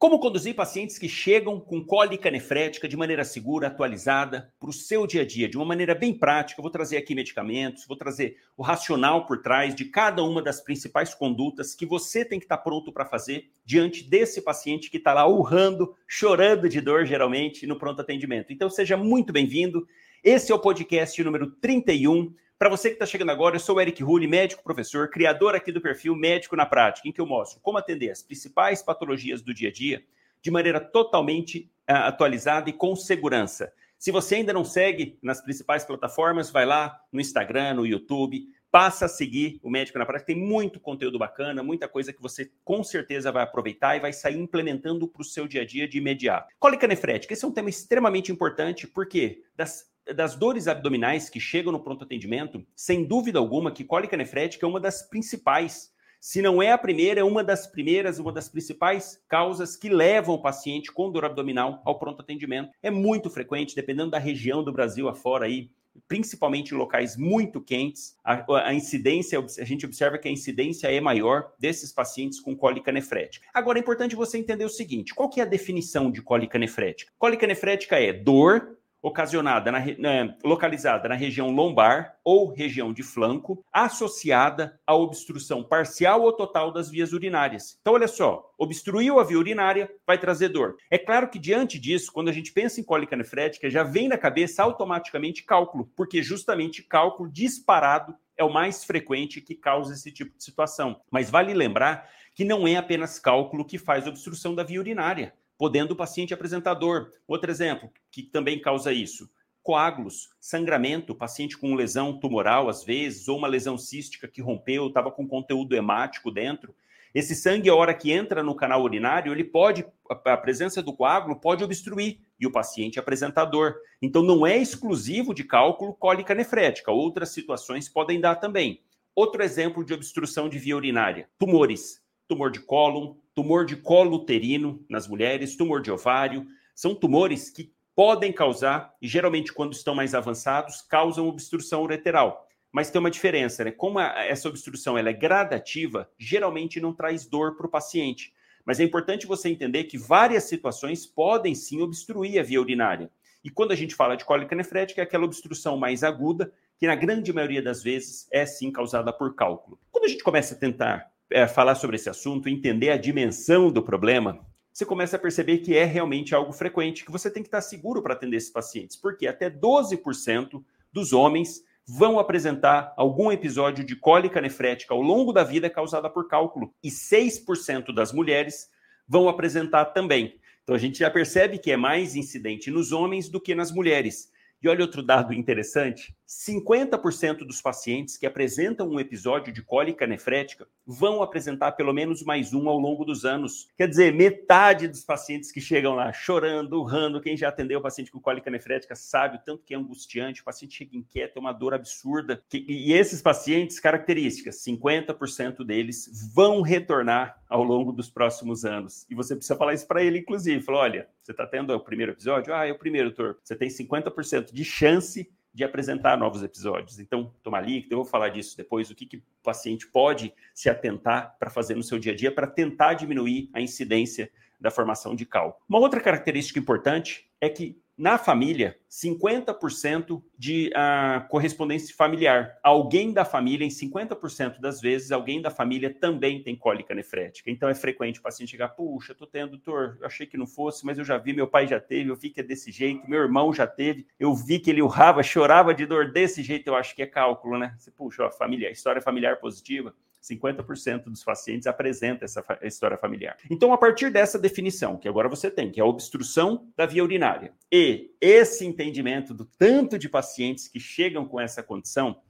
Como conduzir pacientes que chegam com cólica nefrética de maneira segura, atualizada, para o seu dia a dia, de uma maneira bem prática. Eu vou trazer aqui medicamentos, vou trazer o racional por trás de cada uma das principais condutas que você tem que estar pronto para fazer diante desse paciente que está lá urrando, chorando de dor, geralmente, no pronto atendimento. Então, seja muito bem-vindo. Esse é o podcast número 31 para você que está chegando agora, eu sou o Eric Rulli, médico professor, criador aqui do perfil Médico na Prática, em que eu mostro como atender as principais patologias do dia a dia de maneira totalmente uh, atualizada e com segurança. Se você ainda não segue nas principais plataformas, vai lá no Instagram, no YouTube, passa a seguir o Médico na Prática. Tem muito conteúdo bacana, muita coisa que você com certeza vai aproveitar e vai sair implementando para o seu dia a dia de imediato. Cólica nefrética, esse é um tema extremamente importante, porque das das dores abdominais que chegam no pronto atendimento, sem dúvida alguma que cólica nefrética é uma das principais. Se não é a primeira, é uma das primeiras, uma das principais causas que levam o paciente com dor abdominal ao pronto atendimento. É muito frequente, dependendo da região do Brasil afora aí, principalmente em locais muito quentes, a, a, incidência, a gente observa que a incidência é maior desses pacientes com cólica nefrética. Agora é importante você entender o seguinte: qual que é a definição de cólica nefrética? Cólica nefrética é dor ocasionada, na, na, localizada na região lombar ou região de flanco, associada à obstrução parcial ou total das vias urinárias. Então, olha só, obstruiu a via urinária, vai trazer dor. É claro que, diante disso, quando a gente pensa em cólica nefrética, já vem na cabeça automaticamente cálculo, porque justamente cálculo disparado é o mais frequente que causa esse tipo de situação. Mas vale lembrar que não é apenas cálculo que faz obstrução da via urinária podendo o paciente apresentar dor. Outro exemplo que também causa isso: coágulos, sangramento, paciente com lesão tumoral, às vezes, ou uma lesão cística que rompeu, estava com conteúdo hemático dentro. Esse sangue, a hora que entra no canal urinário, ele pode, a presença do coágulo pode obstruir e o paciente apresentar dor. Então, não é exclusivo de cálculo cólica nefrética, outras situações podem dar também. Outro exemplo de obstrução de via urinária: tumores, tumor de cólon, tumor de colo uterino nas mulheres, tumor de ovário, são tumores que podem causar, e geralmente quando estão mais avançados, causam obstrução ureteral. Mas tem uma diferença, né? Como a, essa obstrução ela é gradativa, geralmente não traz dor para o paciente. Mas é importante você entender que várias situações podem sim obstruir a via urinária. E quando a gente fala de cólica nefrética, é aquela obstrução mais aguda, que na grande maioria das vezes é sim causada por cálculo. Quando a gente começa a tentar é, falar sobre esse assunto, entender a dimensão do problema, você começa a perceber que é realmente algo frequente, que você tem que estar seguro para atender esses pacientes, porque até 12% dos homens vão apresentar algum episódio de cólica nefrética ao longo da vida causada por cálculo, e 6% das mulheres vão apresentar também. Então a gente já percebe que é mais incidente nos homens do que nas mulheres. E olha outro dado interessante: 50% dos pacientes que apresentam um episódio de cólica nefrética vão apresentar pelo menos mais um ao longo dos anos. Quer dizer, metade dos pacientes que chegam lá chorando, urrando, quem já atendeu o paciente com cólica nefrética sabe o tanto que é angustiante, o paciente chega inquieto, é uma dor absurda. E esses pacientes, características, 50% deles vão retornar ao longo dos próximos anos. E você precisa falar isso para ele, inclusive. Falar, olha, você está tendo o primeiro episódio? Ah, é o primeiro, doutor. Você tem 50% de chance de apresentar novos episódios. Então, tomar líquido, eu vou falar disso depois, o que, que o paciente pode se atentar para fazer no seu dia a dia para tentar diminuir a incidência da formação de cal. Uma outra característica importante é que na família, 50% de uh, correspondência familiar. Alguém da família, em 50% das vezes, alguém da família também tem cólica nefrética. Então é frequente o paciente chegar, puxa, tô tendo, doutor, eu achei que não fosse, mas eu já vi, meu pai já teve, eu vi que é desse jeito, meu irmão já teve, eu vi que ele urrava, chorava de dor desse jeito, eu acho que é cálculo, né? Você, puxa, ó, família, história familiar positiva. 50% dos pacientes apresenta essa história familiar. Então, a partir dessa definição, que agora você tem, que é a obstrução da via urinária, e esse entendimento do tanto de pacientes que chegam com essa condição,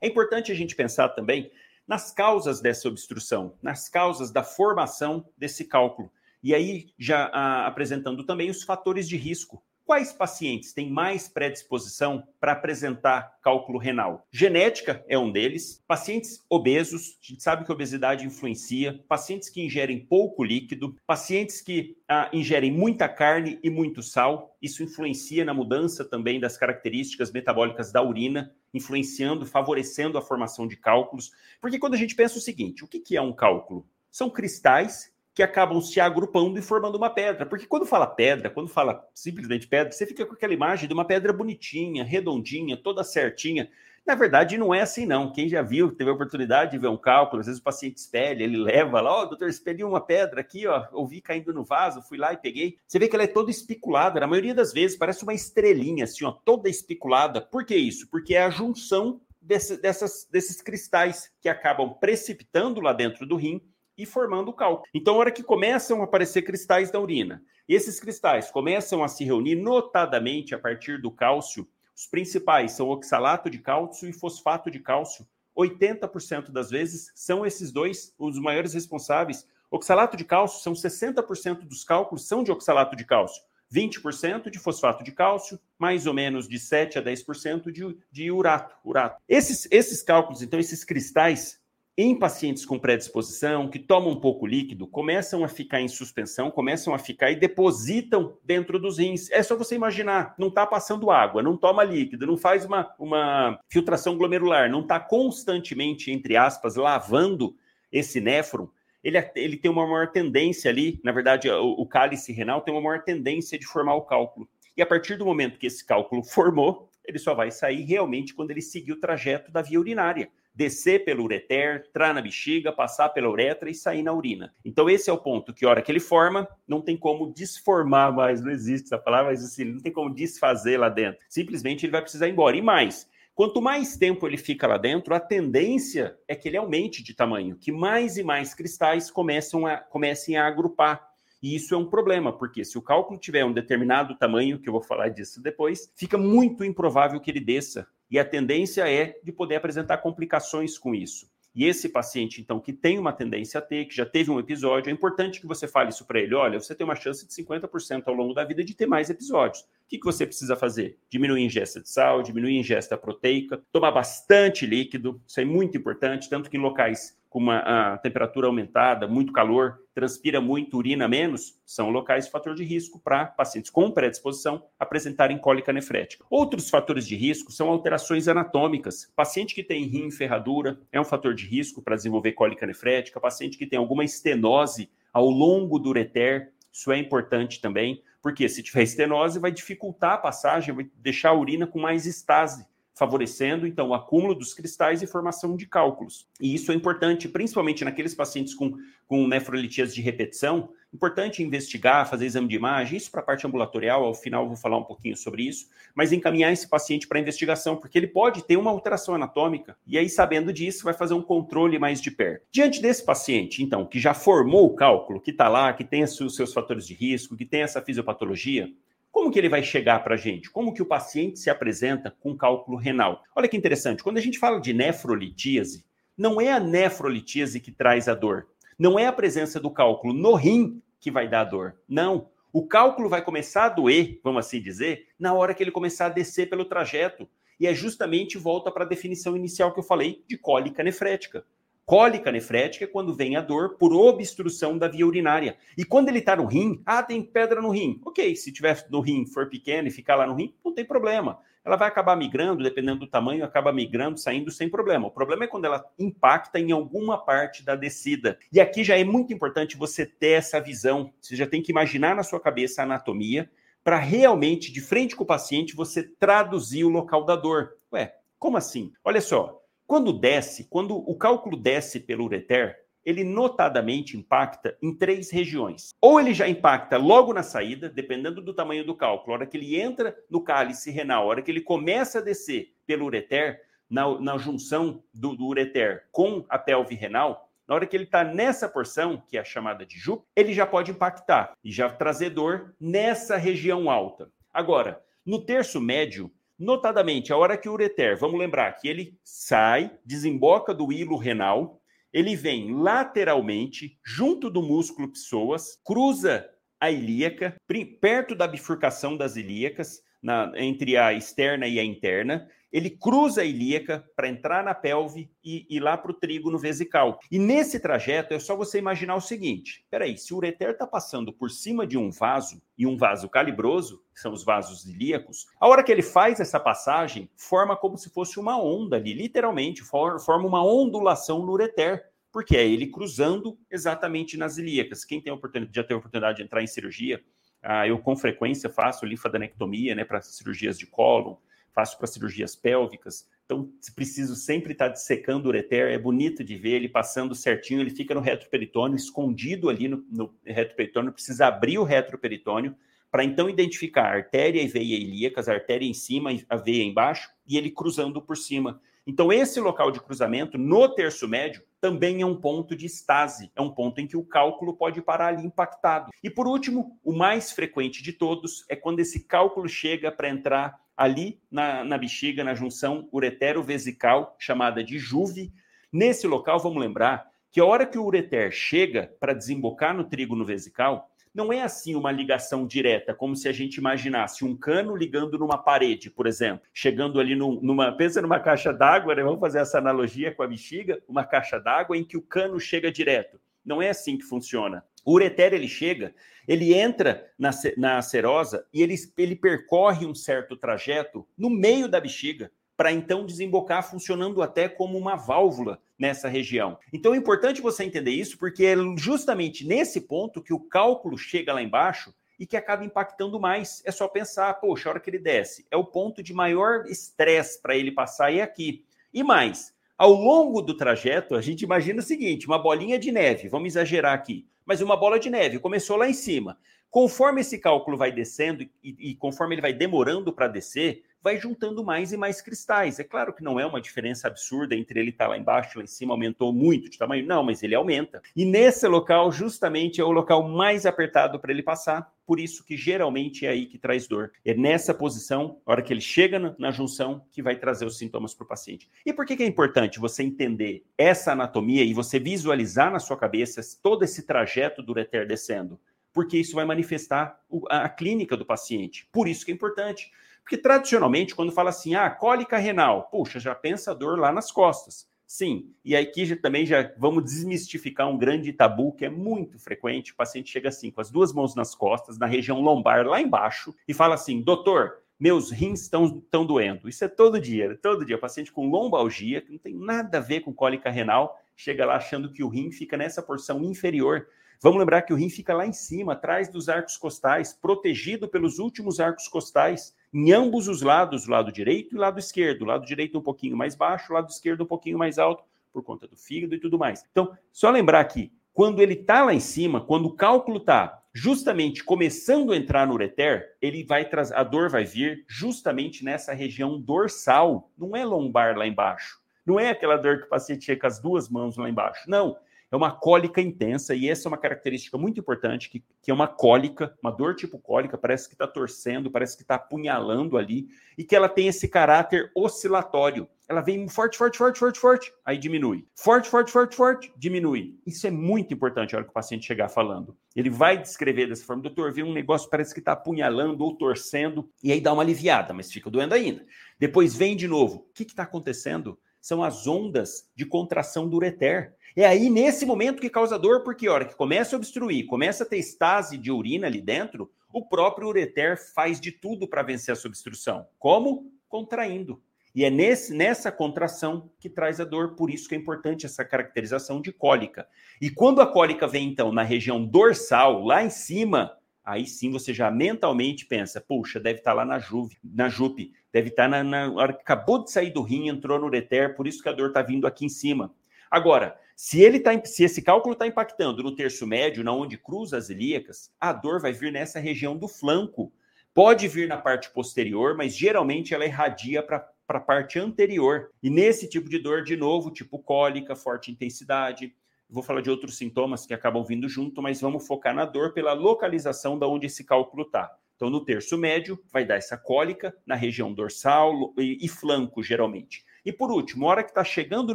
é importante a gente pensar também nas causas dessa obstrução, nas causas da formação desse cálculo. E aí, já ah, apresentando também os fatores de risco Quais pacientes têm mais predisposição para apresentar cálculo renal? Genética é um deles. Pacientes obesos, a gente sabe que a obesidade influencia. Pacientes que ingerem pouco líquido. Pacientes que ah, ingerem muita carne e muito sal. Isso influencia na mudança também das características metabólicas da urina, influenciando, favorecendo a formação de cálculos. Porque quando a gente pensa o seguinte: o que é um cálculo? São cristais que acabam se agrupando e formando uma pedra. Porque quando fala pedra, quando fala simplesmente pedra, você fica com aquela imagem de uma pedra bonitinha, redondinha, toda certinha. Na verdade, não é assim, não. Quem já viu, teve a oportunidade de ver um cálculo, às vezes o paciente espelha, ele leva lá, ó, oh, doutor, espelhei uma pedra aqui, ó, ouvi caindo no vaso, fui lá e peguei. Você vê que ela é toda espiculada, na maioria das vezes parece uma estrelinha, assim, ó, toda espiculada. Por que isso? Porque é a junção desse, dessas, desses cristais que acabam precipitando lá dentro do rim e formando o cálculo. Então, a hora que começam a aparecer cristais da urina, esses cristais começam a se reunir notadamente a partir do cálcio os principais são oxalato de cálcio e fosfato de cálcio. 80% das vezes são esses dois os maiores responsáveis. Oxalato de cálcio são 60% dos cálculos são de oxalato de cálcio. 20% de fosfato de cálcio, mais ou menos de 7 a 10% de, de urato, urato. Esses, esses cálculos, então, esses cristais, em pacientes com predisposição, que tomam um pouco líquido, começam a ficar em suspensão, começam a ficar e depositam dentro dos rins. É só você imaginar, não está passando água, não toma líquido, não faz uma, uma filtração glomerular, não está constantemente, entre aspas, lavando esse néfron, ele, ele tem uma maior tendência ali, na verdade, o, o cálice renal tem uma maior tendência de formar o cálculo. E a partir do momento que esse cálculo formou, ele só vai sair realmente quando ele seguir o trajeto da via urinária descer pelo ureter, entrar na bexiga, passar pela uretra e sair na urina. Então esse é o ponto que hora que ele forma, não tem como desformar mais, não existe essa palavra, mas assim, não tem como desfazer lá dentro. Simplesmente ele vai precisar ir embora. E mais, quanto mais tempo ele fica lá dentro, a tendência é que ele aumente de tamanho, que mais e mais cristais começam a, comecem a agrupar. E isso é um problema, porque se o cálculo tiver um determinado tamanho, que eu vou falar disso depois, fica muito improvável que ele desça e a tendência é de poder apresentar complicações com isso. E esse paciente, então, que tem uma tendência a ter, que já teve um episódio, é importante que você fale isso para ele. Olha, você tem uma chance de 50% ao longo da vida de ter mais episódios. O que, que você precisa fazer? Diminuir a ingesta de sal, diminuir a ingesta proteica, tomar bastante líquido, isso é muito importante, tanto que em locais com uma temperatura aumentada, muito calor, transpira muito, urina menos, são locais de fator de risco para pacientes com predisposição apresentarem cólica nefrética. Outros fatores de risco são alterações anatômicas. Paciente que tem rim ferradura é um fator de risco para desenvolver cólica nefrética. Paciente que tem alguma estenose ao longo do ureter, isso é importante também, porque se tiver estenose vai dificultar a passagem, vai deixar a urina com mais estase favorecendo então o acúmulo dos cristais e formação de cálculos. E isso é importante, principalmente naqueles pacientes com, com nefrolitias de repetição. Importante investigar, fazer exame de imagem, isso para a parte ambulatorial, ao final vou falar um pouquinho sobre isso, mas encaminhar esse paciente para investigação, porque ele pode ter uma alteração anatômica, e aí, sabendo disso, vai fazer um controle mais de perto. Diante desse paciente, então, que já formou o cálculo, que está lá, que tem os seus fatores de risco, que tem essa fisiopatologia, como que ele vai chegar para a gente? Como que o paciente se apresenta com cálculo renal? Olha que interessante, quando a gente fala de nefrolitíase, não é a nefrolitíase que traz a dor. Não é a presença do cálculo no rim que vai dar a dor. Não. O cálculo vai começar a doer, vamos assim dizer, na hora que ele começar a descer pelo trajeto. E é justamente volta para a definição inicial que eu falei de cólica nefrética. Cólica nefrética é quando vem a dor por obstrução da via urinária. E quando ele está no rim, ah, tem pedra no rim. Ok, se tiver no rim, for pequeno e ficar lá no rim, não tem problema. Ela vai acabar migrando, dependendo do tamanho, acaba migrando, saindo sem problema. O problema é quando ela impacta em alguma parte da descida. E aqui já é muito importante você ter essa visão. Você já tem que imaginar na sua cabeça a anatomia para realmente, de frente com o paciente, você traduzir o local da dor. Ué, como assim? Olha só, quando desce, quando o cálculo desce pelo ureter, ele notadamente impacta em três regiões. Ou ele já impacta logo na saída, dependendo do tamanho do cálculo, a hora que ele entra no cálice renal, a hora que ele começa a descer pelo ureter, na, na junção do, do ureter com a pelve renal, na hora que ele está nessa porção, que é a chamada de jup, ele já pode impactar e já trazer dor nessa região alta. Agora, no terço médio, Notadamente, a hora que o ureter, vamos lembrar que ele sai, desemboca do hilo renal, ele vem lateralmente, junto do músculo psoas, cruza a ilíaca, perto da bifurcação das ilíacas, na, entre a externa e a interna, ele cruza a ilíaca para entrar na pelve e ir lá para o trígono vesical. E nesse trajeto é só você imaginar o seguinte: peraí, se o ureter está passando por cima de um vaso, e um vaso calibroso, que são os vasos ilíacos, a hora que ele faz essa passagem, forma como se fosse uma onda ali, literalmente, forma uma ondulação no ureter porque é ele cruzando exatamente nas ilíacas. Quem tem oportunidade, já teve a oportunidade de entrar em cirurgia, ah, eu com frequência faço linfadenectomia, né, para cirurgias de cólon, faço para cirurgias pélvicas. Então, preciso sempre estar tá dissecando o ureter, é bonito de ver ele passando certinho, ele fica no retroperitônio, escondido ali no, no retroperitônio, precisa abrir o retroperitônio para então identificar a artéria e veia ilíacas, a artéria em cima a veia embaixo, e ele cruzando por cima. Então, esse local de cruzamento, no terço médio, também é um ponto de estase, é um ponto em que o cálculo pode parar ali impactado. E por último, o mais frequente de todos é quando esse cálculo chega para entrar ali na, na bexiga, na junção uretero-vesical, chamada de juve. Nesse local, vamos lembrar que a hora que o ureter chega para desembocar no trígono vesical, não é assim uma ligação direta, como se a gente imaginasse um cano ligando numa parede, por exemplo, chegando ali num, numa. Pensa numa caixa d'água, né? vamos fazer essa analogia com a bexiga, uma caixa d'água em que o cano chega direto. Não é assim que funciona. O ureter ele chega, ele entra na, na serosa e ele, ele percorre um certo trajeto no meio da bexiga para então desembocar funcionando até como uma válvula nessa região. Então é importante você entender isso, porque é justamente nesse ponto que o cálculo chega lá embaixo e que acaba impactando mais. É só pensar, poxa, a hora que ele desce, é o ponto de maior estresse para ele passar é aqui. E mais, ao longo do trajeto, a gente imagina o seguinte: uma bolinha de neve, vamos exagerar aqui, mas uma bola de neve começou lá em cima. Conforme esse cálculo vai descendo e, e conforme ele vai demorando para descer, vai juntando mais e mais cristais. É claro que não é uma diferença absurda entre ele estar tá lá embaixo e lá em cima aumentou muito de tamanho, não, mas ele aumenta. E nesse local, justamente, é o local mais apertado para ele passar, por isso que geralmente é aí que traz dor. É nessa posição, a hora que ele chega na, na junção, que vai trazer os sintomas para o paciente. E por que, que é importante você entender essa anatomia e você visualizar na sua cabeça todo esse trajeto do ureter descendo? porque isso vai manifestar a clínica do paciente. Por isso que é importante. Porque tradicionalmente, quando fala assim, ah, cólica renal, puxa, já pensa dor lá nas costas. Sim, e aqui já, também já vamos desmistificar um grande tabu que é muito frequente. O paciente chega assim, com as duas mãos nas costas, na região lombar, lá embaixo, e fala assim: doutor, meus rins estão doendo. Isso é todo dia, todo dia. O paciente com lombalgia, que não tem nada a ver com cólica renal, chega lá achando que o rim fica nessa porção inferior Vamos lembrar que o rim fica lá em cima, atrás dos arcos costais, protegido pelos últimos arcos costais, em ambos os lados, lado direito e lado esquerdo. Lado direito um pouquinho mais baixo, lado esquerdo um pouquinho mais alto, por conta do fígado e tudo mais. Então, só lembrar que quando ele está lá em cima, quando o cálculo está justamente começando a entrar no ureter, ele vai a dor vai vir justamente nessa região dorsal, não é lombar lá embaixo. Não é aquela dor que o paciente chega com as duas mãos lá embaixo. Não, é uma cólica intensa, e essa é uma característica muito importante, que, que é uma cólica, uma dor tipo cólica, parece que está torcendo, parece que está apunhalando ali, e que ela tem esse caráter oscilatório. Ela vem forte, forte, forte, forte, forte, aí diminui. Forte, forte, forte, forte, diminui. Isso é muito importante a hora que o paciente chegar falando. Ele vai descrever dessa forma, doutor, vi um negócio, parece que está apunhalando ou torcendo, e aí dá uma aliviada, mas fica doendo ainda. Depois vem de novo. O que está acontecendo? São as ondas de contração do ureter. É aí nesse momento que causa dor, porque a hora que começa a obstruir, começa a ter estase de urina ali dentro, o próprio ureter faz de tudo para vencer essa obstrução. Como? Contraindo. E é nesse, nessa contração que traz a dor, por isso que é importante essa caracterização de cólica. E quando a cólica vem, então, na região dorsal, lá em cima, aí sim você já mentalmente pensa, puxa, deve estar tá lá na juve, na jupe, deve estar tá na, na hora que acabou de sair do rim, entrou no ureter, por isso que a dor está vindo aqui em cima. Agora, se ele tá, se esse cálculo está impactando no terço médio, na onde cruza as ilíacas, a dor vai vir nessa região do flanco. Pode vir na parte posterior, mas geralmente ela irradia para a parte anterior. E nesse tipo de dor, de novo, tipo cólica, forte intensidade. Vou falar de outros sintomas que acabam vindo junto, mas vamos focar na dor pela localização da onde esse cálculo está. Então, no terço médio, vai dar essa cólica na região dorsal e, e flanco, geralmente. E por último, a hora que está chegando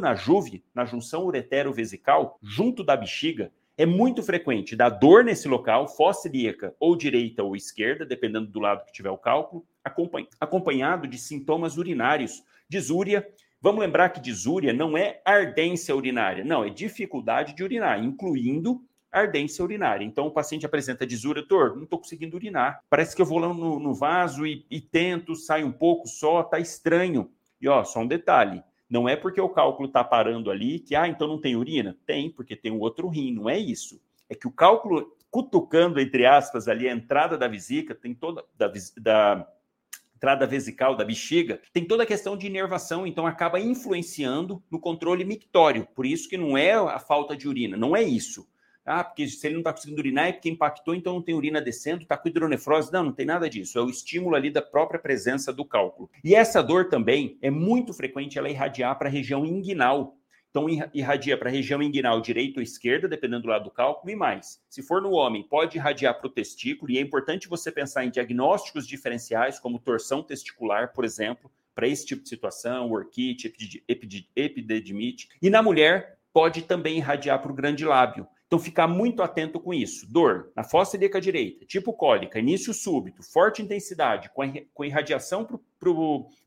na juve, na junção uretero-vesical, junto da bexiga, é muito frequente dar dor nesse local, fossilíaca ou direita ou esquerda, dependendo do lado que tiver o cálculo, acompanhado de sintomas urinários, disúria. Vamos lembrar que disúria não é ardência urinária, não, é dificuldade de urinar, incluindo ardência urinária. Então, o paciente apresenta disúria, doutor, não estou conseguindo urinar. Parece que eu vou lá no, no vaso e, e tento, sai um pouco só, tá estranho. E ó, só um detalhe: Não é porque o cálculo está parando ali que, ah, então não tem urina? Tem, porque tem um outro rim, não é isso. É que o cálculo cutucando, entre aspas, ali a entrada da vesícula, tem toda da, da entrada vesical da bexiga, tem toda a questão de inervação, então acaba influenciando no controle mictório. Por isso que não é a falta de urina, não é isso. Ah, porque se ele não está conseguindo urinar é porque impactou, então não tem urina descendo, está com hidronefrose. Não, não tem nada disso. É o estímulo ali da própria presença do cálculo. E essa dor também é muito frequente ela irradiar para a região inguinal. Então, irradia para a região inguinal direita ou esquerda, dependendo do lado do cálculo, e mais. Se for no homem, pode irradiar para o testículo, e é importante você pensar em diagnósticos diferenciais, como torção testicular, por exemplo, para esse tipo de situação, orquite, epididimite. E na mulher, pode também irradiar para o grande lábio. Então, ficar muito atento com isso. Dor na fossa ilíaca direita, tipo cólica, início súbito, forte intensidade, com, irradiação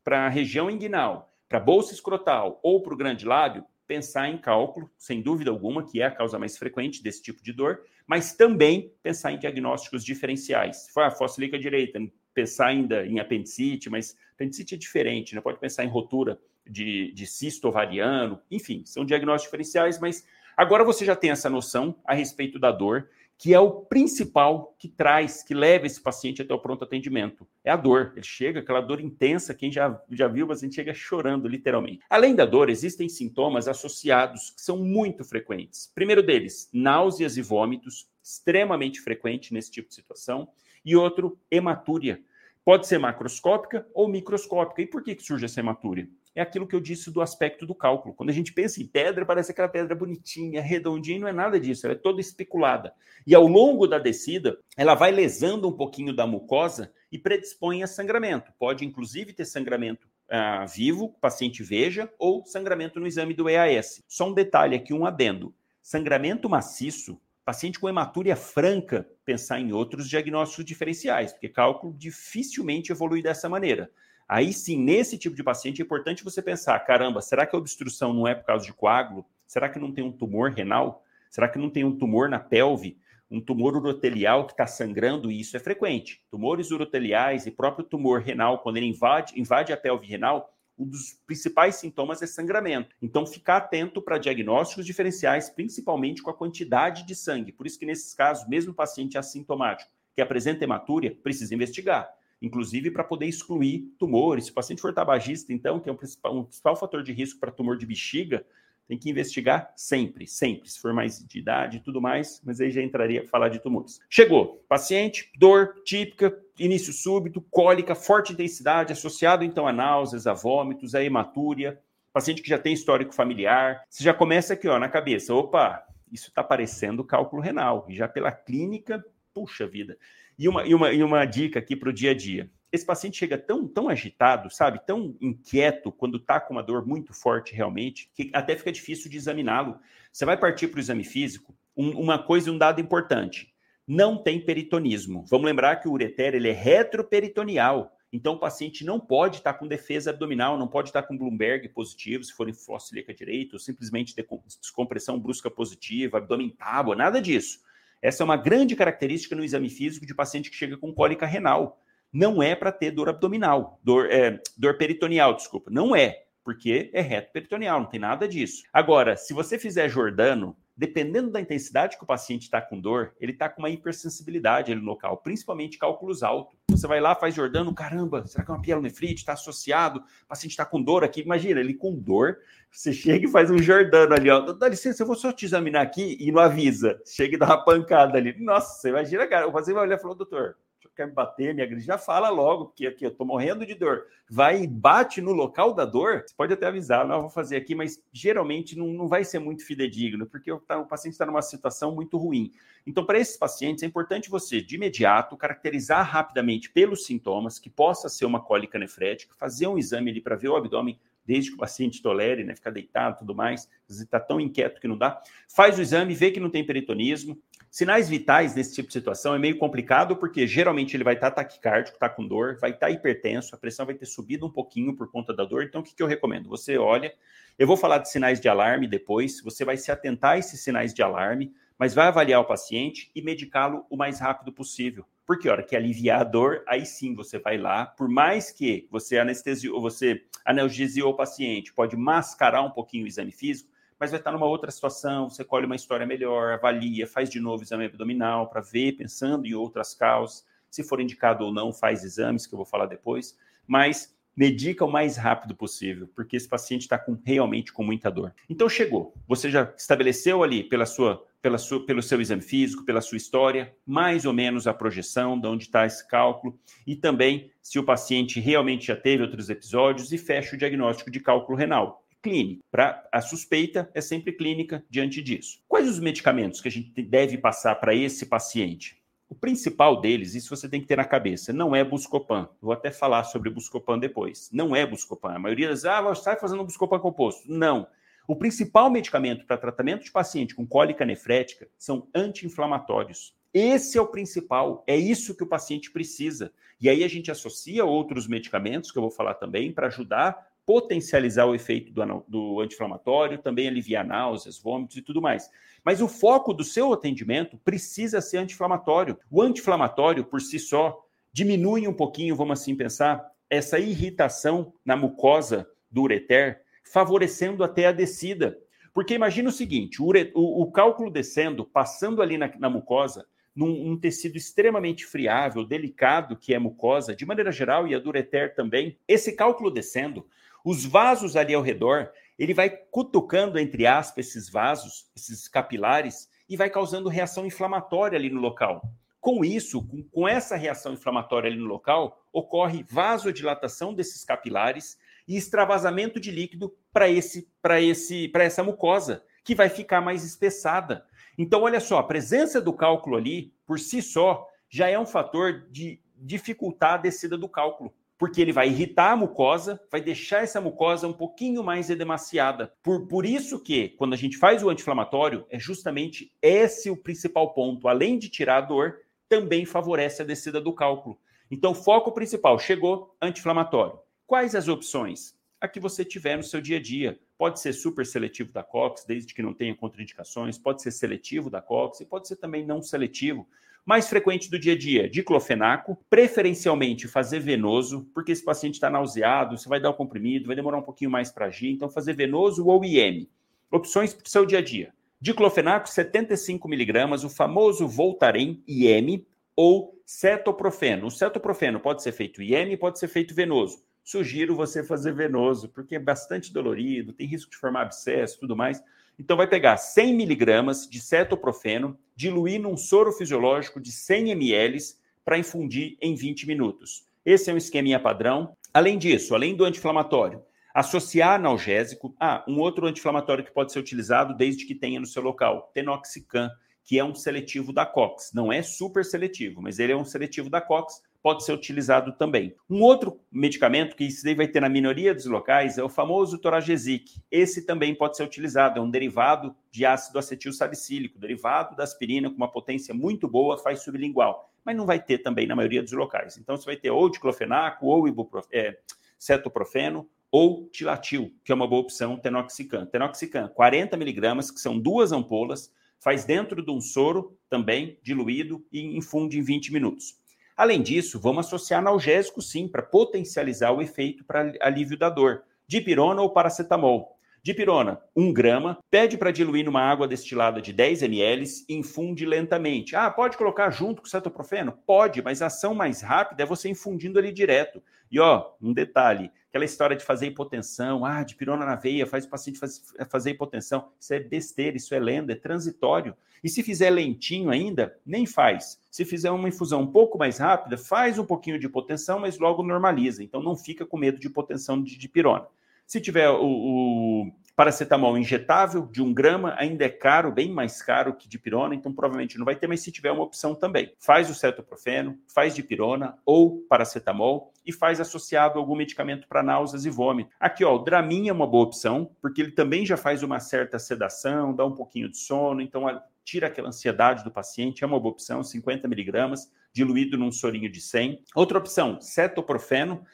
para a região inguinal, para a bolsa escrotal ou para o grande lábio, pensar em cálculo, sem dúvida alguma, que é a causa mais frequente desse tipo de dor, mas também pensar em diagnósticos diferenciais. Se for a fossa ilíaca direita, pensar ainda em apendicite, mas apendicite é diferente, né? Pode pensar em rotura de, de cisto ovariano, enfim, são diagnósticos diferenciais, mas Agora você já tem essa noção a respeito da dor, que é o principal que traz, que leva esse paciente até o pronto atendimento. É a dor. Ele chega, aquela dor intensa, quem já, já viu, o paciente chega chorando, literalmente. Além da dor, existem sintomas associados que são muito frequentes. Primeiro deles, náuseas e vômitos, extremamente frequente nesse tipo de situação. E outro, hematúria. Pode ser macroscópica ou microscópica. E por que, que surge essa hematúria? É aquilo que eu disse do aspecto do cálculo. Quando a gente pensa em pedra, parece aquela pedra bonitinha, redondinha, não é nada disso, ela é toda especulada. E ao longo da descida, ela vai lesando um pouquinho da mucosa e predispõe a sangramento. Pode, inclusive, ter sangramento ah, vivo, o paciente veja, ou sangramento no exame do EAS. Só um detalhe aqui, um adendo. Sangramento maciço, paciente com hematúria franca, pensar em outros diagnósticos diferenciais, porque cálculo dificilmente evolui dessa maneira. Aí sim, nesse tipo de paciente, é importante você pensar: caramba, será que a obstrução não é por causa de coágulo? Será que não tem um tumor renal? Será que não tem um tumor na pelve? Um tumor urotelial que está sangrando? E isso é frequente. Tumores uroteliais e próprio tumor renal, quando ele invade, invade a pelve renal, um dos principais sintomas é sangramento. Então, ficar atento para diagnósticos diferenciais, principalmente com a quantidade de sangue. Por isso que, nesses casos, mesmo paciente assintomático que apresenta hematúria, precisa investigar inclusive para poder excluir tumores. Se o paciente for tabagista, então, que é um principal, um principal fator de risco para tumor de bexiga, tem que investigar sempre, sempre, se for mais de idade e tudo mais, mas aí já entraria para falar de tumores. Chegou, paciente, dor típica, início súbito, cólica, forte intensidade, associado então a náuseas, a vômitos, a hematúria, paciente que já tem histórico familiar, você já começa aqui ó, na cabeça, opa, isso está parecendo cálculo renal, e já pela clínica, puxa vida. E uma, e uma, e uma dica aqui para o dia a dia. Esse paciente chega tão, tão agitado, sabe, tão inquieto quando está com uma dor muito forte realmente, que até fica difícil de examiná-lo. Você vai partir para o exame físico, um, uma coisa e um dado importante. Não tem peritonismo. Vamos lembrar que o ureter ele é retroperitoneal. Então, o paciente não pode estar tá com defesa abdominal, não pode estar tá com Bloomberg positivo, se for em fossilica direito, ou simplesmente descompressão brusca positiva, abdômen tábua, nada disso. Essa é uma grande característica no exame físico de paciente que chega com cólica renal. Não é para ter dor abdominal, dor, é, dor peritoneal, desculpa. Não é, porque é reto peritoneal, não tem nada disso. Agora, se você fizer Jordano, dependendo da intensidade que o paciente está com dor, ele está com uma hipersensibilidade no local, principalmente cálculos altos. Você vai lá, faz Jordano, caramba, será que é uma pielonefrite? Está associado, o paciente está com dor aqui. Imagina, ele com dor, você chega e faz um Jordano ali, ó. Dá licença, eu vou só te examinar aqui e não avisa. Chega e dá uma pancada ali. Nossa, você imagina, cara, o paciente vai olhar e falar, doutor, quer me bater, me agredir, já fala logo, porque aqui eu tô morrendo de dor. Vai e bate no local da dor, você pode até avisar, não, vou fazer aqui, mas geralmente não, não vai ser muito fidedigno, porque o, tá, o paciente está numa situação muito ruim. Então, para esses pacientes, é importante você, de imediato, caracterizar rapidamente pelos sintomas, que possa ser uma cólica nefrética, fazer um exame ali para ver o abdômen desde que o paciente tolere, né, ficar deitado e tudo mais, está tão inquieto que não dá, faz o exame, vê que não tem peritonismo. Sinais vitais nesse tipo de situação é meio complicado, porque geralmente ele vai estar tá taquicárdico, está com dor, vai estar tá hipertenso, a pressão vai ter subido um pouquinho por conta da dor. Então, o que, que eu recomendo? Você olha, eu vou falar de sinais de alarme depois, você vai se atentar a esses sinais de alarme, mas vai avaliar o paciente e medicá-lo o mais rápido possível. Porque a hora que aliviar a dor, aí sim você vai lá, por mais que você anestesiou, você analgesiou o paciente, pode mascarar um pouquinho o exame físico, mas vai estar numa outra situação, você colhe uma história melhor, avalia, faz de novo exame abdominal para ver, pensando em outras causas, se for indicado ou não, faz exames, que eu vou falar depois, mas medica o mais rápido possível, porque esse paciente está com, realmente com muita dor. Então chegou, você já estabeleceu ali pela sua, pela sua, pelo seu exame físico, pela sua história, mais ou menos a projeção de onde está esse cálculo e também se o paciente realmente já teve outros episódios e fecha o diagnóstico de cálculo renal. Clínico. Para a suspeita é sempre clínica diante disso. Quais os medicamentos que a gente deve passar para esse paciente? O principal deles, isso você tem que ter na cabeça, não é Buscopan. Vou até falar sobre Buscopan depois. Não é Buscopan. A maioria das ah, você está fazendo Buscopan composto. Não. O principal medicamento para tratamento de paciente com cólica nefrética são anti-inflamatórios. Esse é o principal, é isso que o paciente precisa. E aí a gente associa outros medicamentos, que eu vou falar também, para ajudar potencializar o efeito do, do anti-inflamatório, também aliviar náuseas, vômitos e tudo mais. Mas o foco do seu atendimento precisa ser anti-inflamatório. O anti-inflamatório, por si só, diminui um pouquinho, vamos assim pensar, essa irritação na mucosa do ureter, favorecendo até a descida. Porque imagina o seguinte: o, o, o cálculo descendo, passando ali na, na mucosa, num, tecido extremamente friável, delicado, que é mucosa, de maneira geral, e a do ureter também, esse cálculo descendo os vasos ali ao redor, ele vai cutucando, entre aspas, esses vasos, esses capilares, e vai causando reação inflamatória ali no local. Com isso, com, com essa reação inflamatória ali no local, ocorre vasodilatação desses capilares e extravasamento de líquido para esse, para esse, para essa mucosa, que vai ficar mais espessada. Então, olha só, a presença do cálculo ali, por si só, já é um fator de dificultar a descida do cálculo porque ele vai irritar a mucosa, vai deixar essa mucosa um pouquinho mais edemaciada. Por, por isso que, quando a gente faz o anti-inflamatório, é justamente esse o principal ponto. Além de tirar a dor, também favorece a descida do cálculo. Então, foco principal, chegou, anti-inflamatório. Quais as opções? A que você tiver no seu dia a dia. Pode ser super seletivo da COX, desde que não tenha contraindicações, pode ser seletivo da COX e pode ser também não seletivo mais frequente do dia a dia, diclofenaco, preferencialmente fazer venoso, porque esse paciente está nauseado, você vai dar o comprimido, vai demorar um pouquinho mais para agir, então fazer venoso ou IM. Opções para o seu dia a dia. Diclofenaco 75 miligramas, o famoso Voltaren IM ou cetoprofeno. O cetoprofeno pode ser feito IM, pode ser feito venoso. Sugiro você fazer venoso, porque é bastante dolorido, tem risco de formar abscesso tudo mais. Então, vai pegar 100 miligramas de cetoprofeno, diluir num soro fisiológico de 100 ml para infundir em 20 minutos. Esse é um esqueminha padrão. Além disso, além do anti-inflamatório, associar analgésico. Ah, um outro anti-inflamatório que pode ser utilizado desde que tenha no seu local, tenoxicam, que é um seletivo da COX. Não é super seletivo, mas ele é um seletivo da COX pode ser utilizado também. Um outro medicamento que isso vai ter na minoria dos locais é o famoso Toragesic. Esse também pode ser utilizado, é um derivado de ácido acetil salicílico, derivado da aspirina com uma potência muito boa, faz sublingual, mas não vai ter também na maioria dos locais. Então você vai ter ou diclofenaco, ou ibuprof... é, cetoprofeno, ou tilatil, que é uma boa opção, tenoxicam. Tenoxicam, 40 miligramas, que são duas ampolas, faz dentro de um soro também diluído e infunde em 20 minutos. Além disso, vamos associar analgésico sim, para potencializar o efeito para alívio da dor. Dipirona ou paracetamol. Dipirona, 1 grama, pede para diluir numa água destilada de 10 ml e infunde lentamente. Ah, pode colocar junto com cetoprofeno? Pode, mas a ação mais rápida é você infundindo ali direto. E ó, um detalhe, aquela história de fazer hipotensão, ah, dipirona na veia, faz o paciente faz, fazer hipotensão, isso é besteira, isso é lenda, é transitório. E se fizer lentinho ainda, nem faz. Se fizer uma infusão um pouco mais rápida, faz um pouquinho de hipotensão, mas logo normaliza. Então não fica com medo de hipotensão de dipirona. Se tiver o paracetamol injetável de um grama, ainda é caro, bem mais caro que dipirona, então provavelmente não vai ter, mas se tiver uma opção também. Faz o cetoprofeno, faz dipirona ou paracetamol e faz associado algum medicamento para náuseas e vômito. Aqui, ó, o Dramin é uma boa opção, porque ele também já faz uma certa sedação, dá um pouquinho de sono, então tira aquela ansiedade do paciente, é uma boa opção, 50 miligramas, diluído num sorinho de 100. Outra opção, cetoprofeno,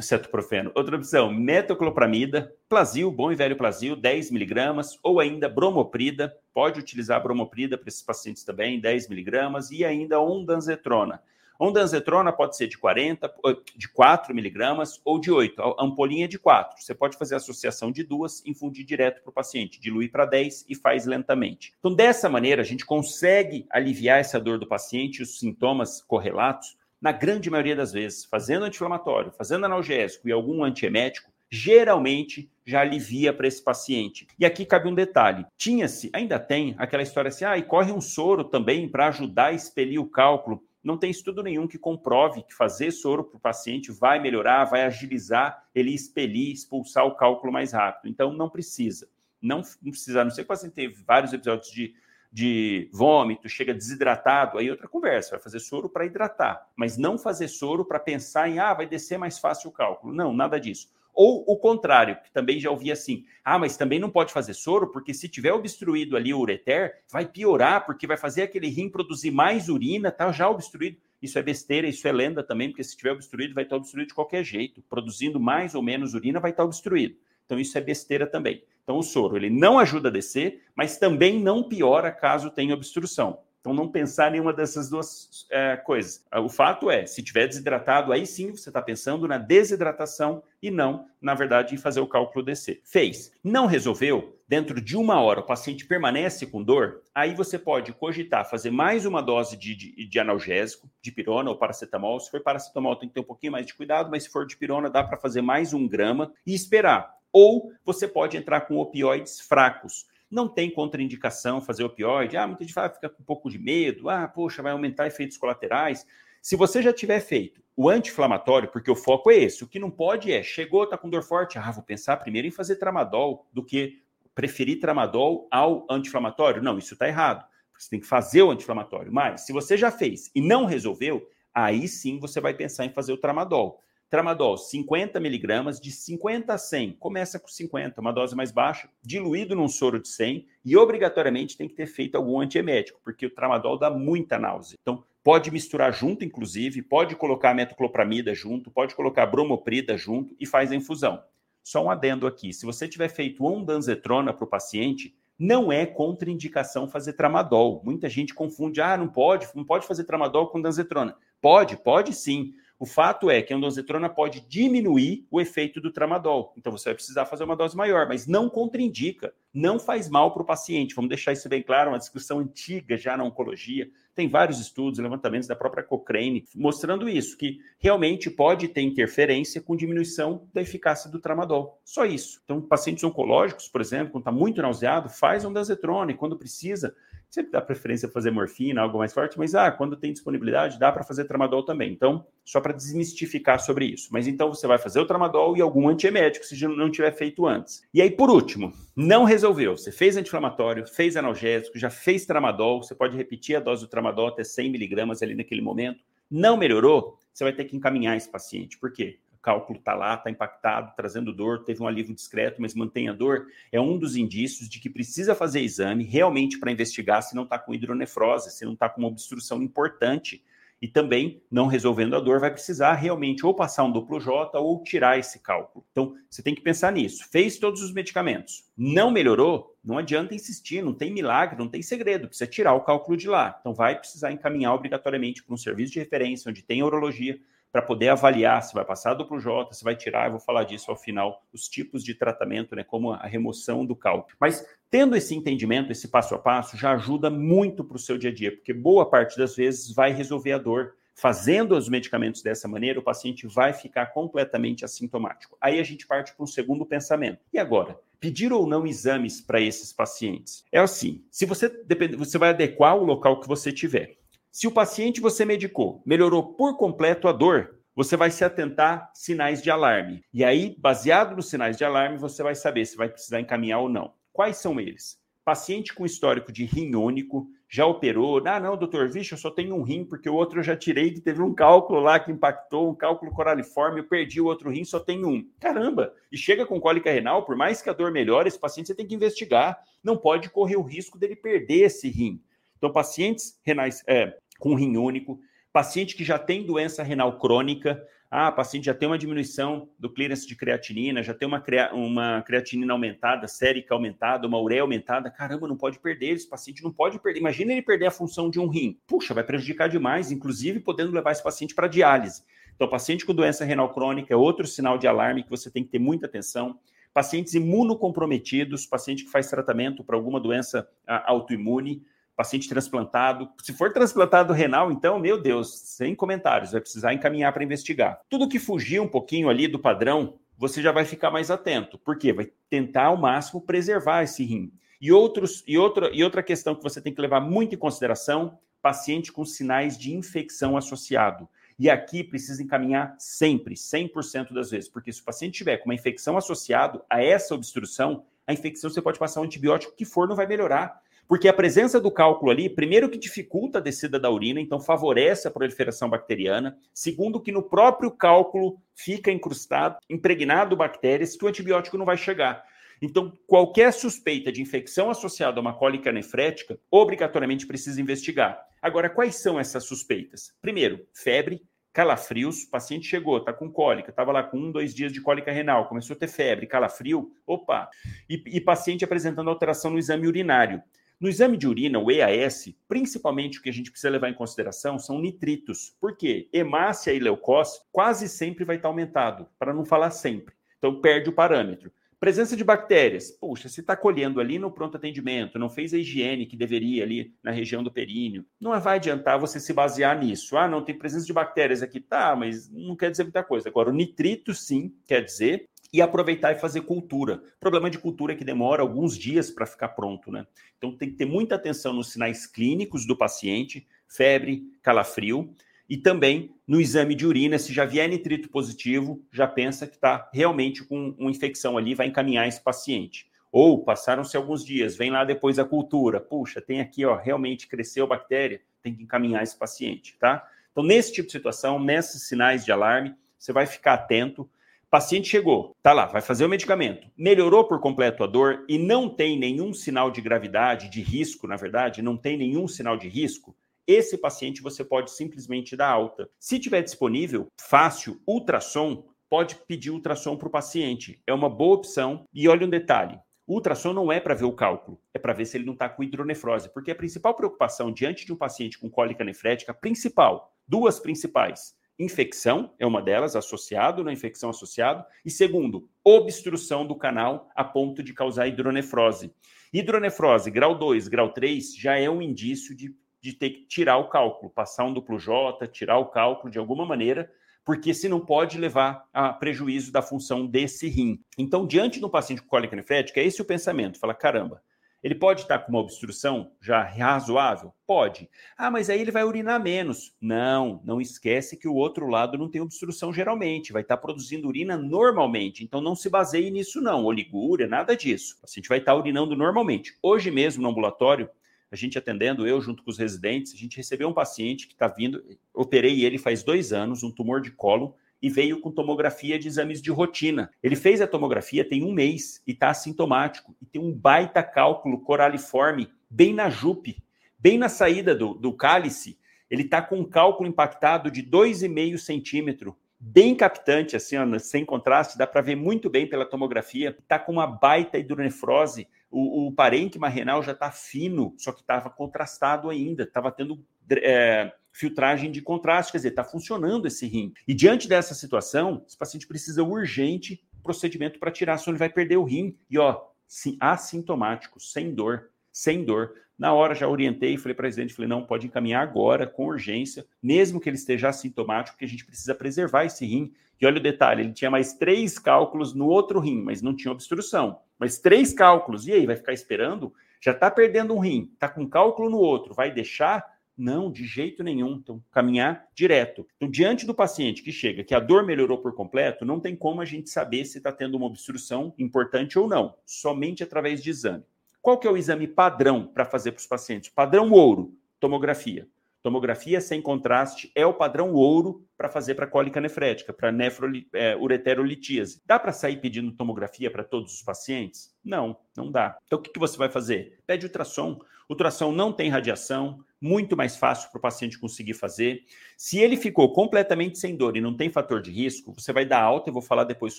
cetoprofeno. Outra opção, metoclopramida, Plasil, bom e velho Plasil, 10 miligramas, ou ainda bromoprida, pode utilizar bromoprida para esses pacientes também, 10 miligramas, e ainda ondansetrona. Ondansetrona pode ser de 40, de 4 miligramas ou de 8. A ampolinha é de 4. Você pode fazer associação de duas, infundir direto para o paciente, diluir para 10 e faz lentamente. Então, dessa maneira, a gente consegue aliviar essa dor do paciente os sintomas correlatos na grande maioria das vezes, fazendo anti-inflamatório, fazendo analgésico e algum antiemético, geralmente já alivia para esse paciente. E aqui cabe um detalhe: tinha-se, ainda tem, aquela história assim, ah, e corre um soro também para ajudar a expelir o cálculo. Não tem estudo nenhum que comprove que fazer soro para o paciente vai melhorar, vai agilizar ele expelir, expulsar o cálculo mais rápido. Então, não precisa. Não, não precisa, a não ser que o paciente teve vários episódios de de vômito, chega desidratado, aí outra conversa, vai fazer soro para hidratar, mas não fazer soro para pensar em, ah, vai descer mais fácil o cálculo. Não, nada disso. Ou o contrário, que também já ouvi assim, ah, mas também não pode fazer soro, porque se tiver obstruído ali o ureter, vai piorar, porque vai fazer aquele rim produzir mais urina, tá já obstruído. Isso é besteira, isso é lenda também, porque se tiver obstruído, vai estar obstruído de qualquer jeito. Produzindo mais ou menos urina, vai estar obstruído. Então isso é besteira também. Então o soro ele não ajuda a descer, mas também não piora caso tenha obstrução. Então não pensar em nenhuma dessas duas é, coisas. O fato é, se tiver desidratado, aí sim você está pensando na desidratação e não, na verdade, em fazer o cálculo descer. Fez. Não resolveu? Dentro de uma hora o paciente permanece com dor, aí você pode cogitar fazer mais uma dose de, de, de analgésico, de pirona ou paracetamol. Se for paracetamol, tem que ter um pouquinho mais de cuidado, mas se for de pirona, dá para fazer mais um grama e esperar ou você pode entrar com opioides fracos. Não tem contraindicação fazer opioide. Ah, muita gente fala, fica com um pouco de medo. Ah, poxa, vai aumentar efeitos colaterais. Se você já tiver feito o anti-inflamatório, porque o foco é esse, o que não pode é, chegou, tá com dor forte, ah, vou pensar primeiro em fazer tramadol do que preferir tramadol ao anti-inflamatório. Não, isso está errado. Você tem que fazer o anti-inflamatório. Mas, se você já fez e não resolveu, aí sim você vai pensar em fazer o tramadol. Tramadol, 50 miligramas, de 50 a 100. Começa com 50, uma dose mais baixa, diluído num soro de 100 e obrigatoriamente tem que ter feito algum antiemético, porque o tramadol dá muita náusea. Então, pode misturar junto, inclusive, pode colocar metoclopramida junto, pode colocar bromoprida junto e faz a infusão. Só um adendo aqui, se você tiver feito ondansetrona para o paciente, não é contraindicação fazer tramadol. Muita gente confunde, ah, não pode, não pode fazer tramadol com danzetrona. Pode, pode sim. O fato é que a ondansetrona pode diminuir o efeito do tramadol. Então você vai precisar fazer uma dose maior, mas não contraindica, não faz mal para o paciente. Vamos deixar isso bem claro, uma discussão antiga já na oncologia. Tem vários estudos, levantamentos da própria Cochrane mostrando isso, que realmente pode ter interferência com diminuição da eficácia do tramadol. Só isso. Então, pacientes oncológicos, por exemplo, quando está muito nauseado, faz ondansetrona e quando precisa, sempre dá preferência fazer morfina, algo mais forte, mas ah, quando tem disponibilidade, dá para fazer tramadol também. Então, só para desmistificar sobre isso. Mas então você vai fazer o tramadol e algum antiemético se não tiver feito antes. E aí, por último, não resolveu. Você fez anti-inflamatório, fez analgésico, já fez tramadol, você pode repetir a dose do tramadol até 100 miligramas ali naquele momento. Não melhorou, você vai ter que encaminhar esse paciente. Por quê? Cálculo está lá, está impactado, trazendo dor, teve um alívio discreto, mas mantém a dor, é um dos indícios de que precisa fazer exame realmente para investigar se não está com hidronefrose, se não está com uma obstrução importante. E também, não resolvendo a dor, vai precisar realmente ou passar um duplo J ou tirar esse cálculo. Então, você tem que pensar nisso. Fez todos os medicamentos, não melhorou, não adianta insistir, não tem milagre, não tem segredo, precisa tirar o cálculo de lá. Então, vai precisar encaminhar obrigatoriamente para um serviço de referência onde tem urologia, para poder avaliar se vai passar duplo J, se vai tirar, eu vou falar disso ao final, os tipos de tratamento, né, como a remoção do cálculo. Mas tendo esse entendimento, esse passo a passo, já ajuda muito para o seu dia a dia, porque boa parte das vezes vai resolver a dor. Fazendo os medicamentos dessa maneira, o paciente vai ficar completamente assintomático. Aí a gente parte para um segundo pensamento. E agora? pedir ou não exames para esses pacientes. É assim, se você depende, você vai adequar o local que você tiver. Se o paciente você medicou melhorou por completo a dor, você vai se atentar sinais de alarme. E aí, baseado nos sinais de alarme, você vai saber se vai precisar encaminhar ou não. Quais são eles? Paciente com histórico de rim único, já operou. Ah, não, doutor, vixe, eu só tenho um rim, porque o outro eu já tirei, que teve um cálculo lá que impactou, um cálculo coraliforme, eu perdi o outro rim, só tenho um. Caramba! E chega com cólica renal, por mais que a dor melhore, esse paciente você tem que investigar. Não pode correr o risco dele perder esse rim. Então, pacientes renais é, com rim único, paciente que já tem doença renal crônica, Ah, paciente já tem uma diminuição do clearance de creatinina, já tem uma, crea uma creatinina aumentada, sérica aumentada, uma ureia aumentada. Caramba, não pode perder, esse paciente não pode perder. Imagina ele perder a função de um rim. Puxa, vai prejudicar demais, inclusive podendo levar esse paciente para diálise. Então, paciente com doença renal crônica é outro sinal de alarme que você tem que ter muita atenção. Pacientes imunocomprometidos, paciente que faz tratamento para alguma doença autoimune, paciente transplantado. Se for transplantado renal, então, meu Deus, sem comentários, vai precisar encaminhar para investigar. Tudo que fugir um pouquinho ali do padrão, você já vai ficar mais atento. Por quê? Vai tentar ao máximo preservar esse rim. E, outros, e, outra, e outra questão que você tem que levar muito em consideração: paciente com sinais de infecção associado. E aqui precisa encaminhar sempre, 100% das vezes, porque se o paciente tiver com uma infecção associado a essa obstrução, a infecção você pode passar um antibiótico que for, não vai melhorar. Porque a presença do cálculo ali, primeiro que dificulta a descida da urina, então favorece a proliferação bacteriana. Segundo que no próprio cálculo fica incrustado, impregnado bactérias que o antibiótico não vai chegar. Então, qualquer suspeita de infecção associada a uma cólica nefrética, obrigatoriamente precisa investigar. Agora, quais são essas suspeitas? Primeiro, febre, calafrios, o paciente chegou, está com cólica, estava lá com um, dois dias de cólica renal, começou a ter febre, calafrio, opa, e, e paciente apresentando alteração no exame urinário. No exame de urina, o EAS, principalmente o que a gente precisa levar em consideração são nitritos. Por quê? Hemácia e leucócito quase sempre vai estar aumentado, para não falar sempre. Então perde o parâmetro. Presença de bactérias. Puxa, se está colhendo ali no pronto atendimento, não fez a higiene que deveria ali na região do períneo, não vai adiantar você se basear nisso. Ah, não tem presença de bactérias aqui. Tá, mas não quer dizer muita coisa. Agora, o nitrito, sim, quer dizer e aproveitar e fazer cultura. O problema de cultura é que demora alguns dias para ficar pronto, né? Então tem que ter muita atenção nos sinais clínicos do paciente, febre, calafrio, e também no exame de urina, se já vier nitrito positivo, já pensa que está realmente com uma infecção ali, vai encaminhar esse paciente. Ou passaram-se alguns dias, vem lá depois a cultura, puxa, tem aqui, ó, realmente cresceu a bactéria, tem que encaminhar esse paciente, tá? Então, nesse tipo de situação, nesses sinais de alarme, você vai ficar atento Paciente chegou, tá lá, vai fazer o medicamento, melhorou por completo a dor e não tem nenhum sinal de gravidade, de risco, na verdade, não tem nenhum sinal de risco, esse paciente você pode simplesmente dar alta. Se tiver disponível, fácil, ultrassom, pode pedir ultrassom para o paciente. É uma boa opção. E olha um detalhe: ultrassom não é para ver o cálculo, é para ver se ele não está com hidronefrose, porque a principal preocupação diante de um paciente com cólica nefrética, principal, duas principais, infecção é uma delas, associado na infecção associado, e segundo, obstrução do canal a ponto de causar hidronefrose. Hidronefrose grau 2, grau 3 já é um indício de, de ter que tirar o cálculo, passar um duplo J, tirar o cálculo de alguma maneira, porque se não pode levar a prejuízo da função desse rim. Então, diante do paciente com cólica nefrética, é esse o pensamento, fala, caramba, ele pode estar com uma obstrução já razoável? Pode. Ah, mas aí ele vai urinar menos. Não, não esquece que o outro lado não tem obstrução geralmente, vai estar produzindo urina normalmente. Então não se baseie nisso não, oligúria, nada disso. O paciente vai estar urinando normalmente. Hoje mesmo no ambulatório, a gente atendendo, eu junto com os residentes, a gente recebeu um paciente que está vindo, operei ele faz dois anos, um tumor de colo, e veio com tomografia de exames de rotina. Ele fez a tomografia tem um mês e está assintomático. E tem um baita cálculo coraliforme bem na jupe, bem na saída do, do cálice. Ele está com um cálculo impactado de 2,5 centímetro, bem captante, assim, ó, sem contraste, dá para ver muito bem pela tomografia. Está com uma baita hidronefrose. O, o parênquima renal já está fino, só que estava contrastado ainda, estava tendo é, filtragem de contraste, quer dizer, está funcionando esse rim. E diante dessa situação, esse paciente precisa urgente procedimento para tirar, senão ele vai perder o rim. E ó, sim, assintomático, sem dor, sem dor. Na hora já orientei, falei para o presidente, falei, não, pode encaminhar agora, com urgência, mesmo que ele esteja assintomático, porque a gente precisa preservar esse rim. E olha o detalhe, ele tinha mais três cálculos no outro rim, mas não tinha obstrução. Mas três cálculos, e aí, vai ficar esperando? Já está perdendo um rim, está com cálculo no outro, vai deixar? Não, de jeito nenhum. Então, caminhar direto. Então, diante do paciente que chega, que a dor melhorou por completo, não tem como a gente saber se está tendo uma obstrução importante ou não, somente através de exame. Qual que é o exame padrão para fazer para os pacientes? Padrão ouro, tomografia. Tomografia sem contraste é o padrão ouro para fazer para cólica nefrética, para nefroureterolitíase. É, dá para sair pedindo tomografia para todos os pacientes? Não, não dá. Então o que, que você vai fazer? Pede ultrassom. Ultrassom não tem radiação, muito mais fácil para o paciente conseguir fazer. Se ele ficou completamente sem dor e não tem fator de risco, você vai dar alta, eu vou falar depois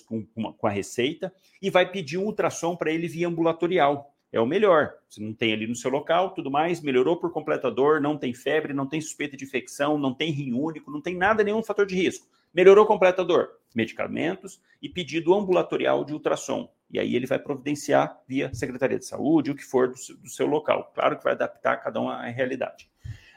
com, com a receita, e vai pedir um ultrassom para ele via ambulatorial. É o melhor. Você não tem ali no seu local, tudo mais, melhorou por completa dor, não tem febre, não tem suspeita de infecção, não tem rim único, não tem nada, nenhum fator de risco. Melhorou completa dor, medicamentos e pedido ambulatorial de ultrassom. E aí ele vai providenciar via Secretaria de Saúde, o que for do seu, do seu local. Claro que vai adaptar cada um à realidade.